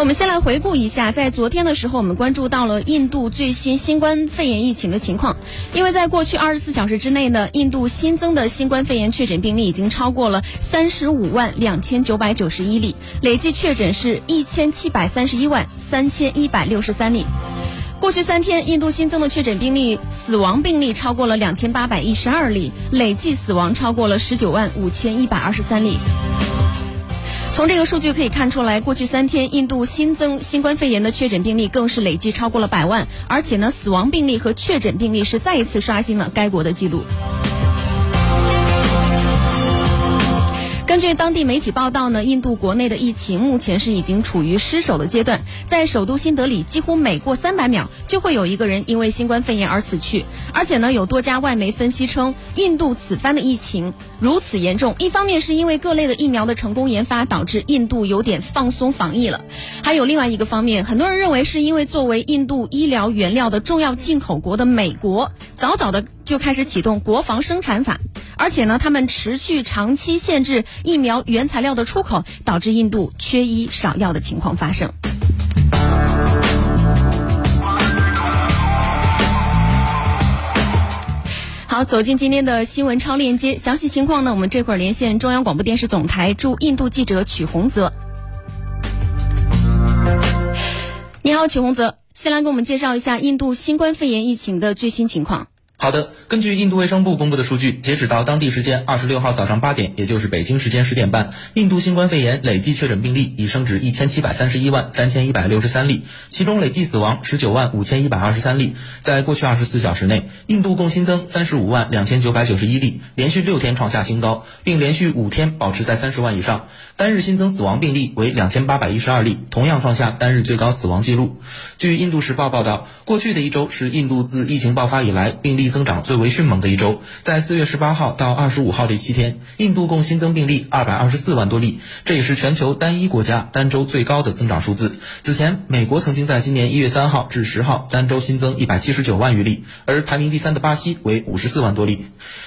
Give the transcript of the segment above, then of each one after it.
我们先来回顾一下，在昨天的时候，我们关注到了印度最新新冠肺炎疫情的情况。因为在过去二十四小时之内呢，印度新增的新冠肺炎确诊病例已经超过了三十五万两千九百九十一例，累计确诊是一千七百三十一万三千一百六十三例。过去三天，印度新增的确诊病例、死亡病例超过了两千八百一十二例，累计死亡超过了十九万五千一百二十三例。从这个数据可以看出来，过去三天印度新增新冠肺炎的确诊病例更是累计超过了百万，而且呢，死亡病例和确诊病例是再一次刷新了该国的记录。根据当地媒体报道呢，印度国内的疫情目前是已经处于失守的阶段。在首都新德里，几乎每过三百秒就会有一个人因为新冠肺炎而死去。而且呢，有多家外媒分析称，印度此番的疫情如此严重，一方面是因为各类的疫苗的成功研发导致印度有点放松防疫了，还有另外一个方面，很多人认为是因为作为印度医疗原料的重要进口国的美国，早早的就开始启动国防生产法，而且呢，他们持续长期限制。疫苗原材料的出口导致印度缺医少药的情况发生。好，走进今天的新闻超链接，详细情况呢？我们这会儿连线中央广播电视总台驻印度记者曲洪泽。你好，曲洪泽，先来给我们介绍一下印度新冠肺炎疫情的最新情况。好的，根据印度卫生部公布的数据，截止到当地时间二十六号早上八点，也就是北京时间十点半，印度新冠肺炎累计确诊病例已升至一千七百三十一万三千一百六十三例，其中累计死亡十九万五千一百二十三例。在过去二十四小时内，印度共新增三十五万两千九百九十一例，连续六天创下新高，并连续五天保持在三十万以上。单日新增死亡病例为两千八百一十二例，同样创下单日最高死亡记录。据印度时报报道，过去的一周是印度自疫情爆发以来病例。增长最为迅猛的一周，在四月十八号到二十五号这七天，印度共新增病例二百二十四万多例，这也是全球单一国家单周最高的增长数字。此前，美国曾经在今年一月三号至十号单周新增一百七十九万余例，而排名第三的巴西为五十四万多例。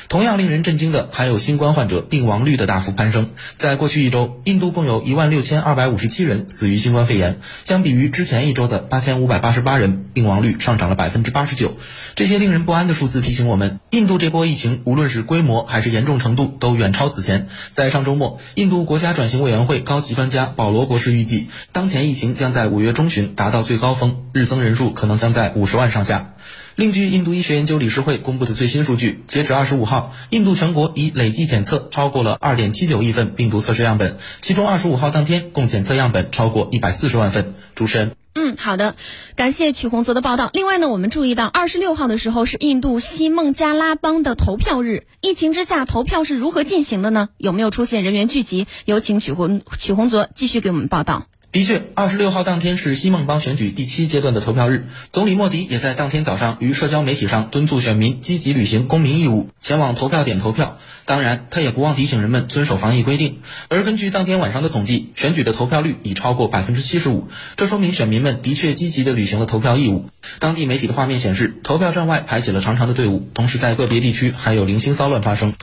同样令人震惊的还有新冠患者病亡率的大幅攀升，在过去一周，印度共有一万六千二百五十七人死于新冠肺炎，相比于之前一周的八千五百八十八人，病亡率上涨了百分之八十九。这些令人不安的数字提醒我们，印度这波疫情无论是规模还是严重程度都远超此前。在上周末，印度国家转型委员会高级专家保罗博士预计，当前疫情将在五月中旬达到最高峰，日增人数可能将在五十万上下。另据印度医学研究理事会公布的最新数据，截止二十五号，印度全国已累计检测超过了二点七九亿份病毒测试样本，其中二十五号当天共检测样本超过一百四十万份。主持人，嗯，好的，感谢曲红泽的报道。另外呢，我们注意到二十六号的时候是印度西孟加拉邦的投票日，疫情之下投票是如何进行的呢？有没有出现人员聚集？有请曲红曲红泽继续给我们报道。的确，二十六号当天是西孟邦选举第七阶段的投票日。总理莫迪也在当天早上于社交媒体上敦促选民积极履行公民义务，前往投票点投票。当然，他也不忘提醒人们遵守防疫规定。而根据当天晚上的统计，选举的投票率已超过百分之七十五，这说明选民们的确积极地履行了投票义务。当地媒体的画面显示，投票站外排起了长长的队伍，同时在个别地区还有零星骚乱发生。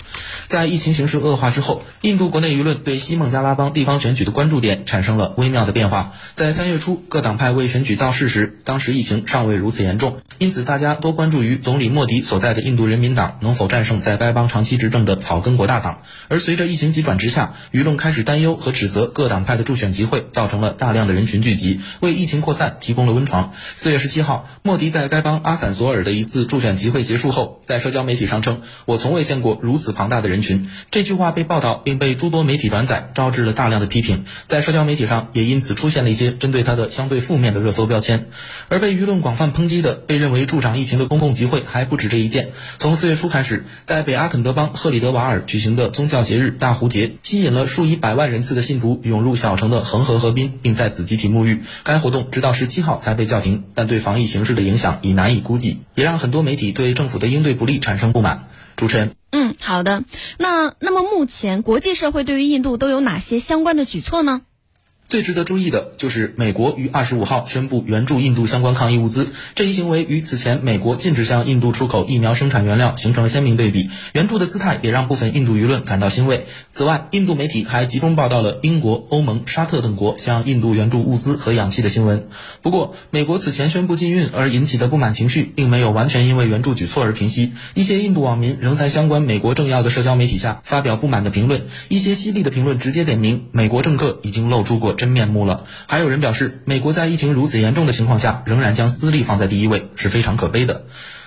在疫情形势恶化之后，印度国内舆论对西孟加拉邦地方选举的关注点产生了微妙的变。变化在三月初，各党派为选举造势时，当时疫情尚未如此严重，因此大家多关注于总理莫迪所在的印度人民党能否战胜在该邦长期执政的草根国大党。而随着疫情急转直下，舆论开始担忧和指责各党派的助选集会造成了大量的人群聚集，为疫情扩散提供了温床。四月十七号，莫迪在该邦阿散索尔的一次助选集会结束后，在社交媒体上称：“我从未见过如此庞大的人群。”这句话被报道并被诸多媒体转载，招致了大量的批评。在社交媒体上也因此出现了一些针对他的相对负面的热搜标签，而被舆论广泛抨击的、被认为助长疫情的公共集会还不止这一件。从四月初开始，在北阿肯德邦赫里德瓦尔举行的宗教节日大壶节，吸引了数以百万人次的信徒涌入小城的恒河河滨，并在此集体沐浴。该活动直到十七号才被叫停，但对防疫形势的影响已难以估计，也让很多媒体对政府的应对不力产生不满。主持人，嗯，好的。那那么目前国际社会对于印度都有哪些相关的举措呢？最值得注意的就是美国于二十五号宣布援助印度相关抗疫物资，这一行为与此前美国禁止向印度出口疫苗生产原料形成了鲜明对比。援助的姿态也让部分印度舆论感到欣慰。此外，印度媒体还集中报道了英国、欧盟、沙特等国向印度援助物资和氧气的新闻。不过，美国此前宣布禁运而引起的不满情绪，并没有完全因为援助举措而平息。一些印度网民仍在相关美国政要的社交媒体下发表不满的评论，一些犀利的评论直接点名美国政客已经露出过。真面目了。还有人表示，美国在疫情如此严重的情况下，仍然将私利放在第一位，是非常可悲的。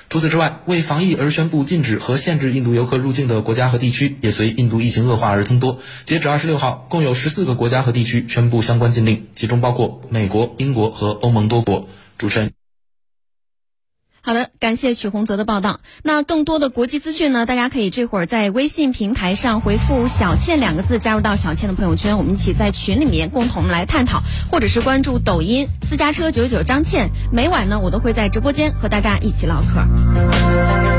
除此之外，为防疫而宣布禁止和限制印度游客入境的国家和地区，也随印度疫情恶化而增多。截止二十六号，共有十四个国家和地区宣布相关禁令，其中包括美国、英国和欧盟多国。主持人。好的，感谢曲洪泽的报道。那更多的国际资讯呢？大家可以这会儿在微信平台上回复“小倩”两个字，加入到小倩的朋友圈，我们一起在群里面共同来探讨，或者是关注抖音私家车九九张倩，每晚呢我都会在直播间和大家一起唠嗑。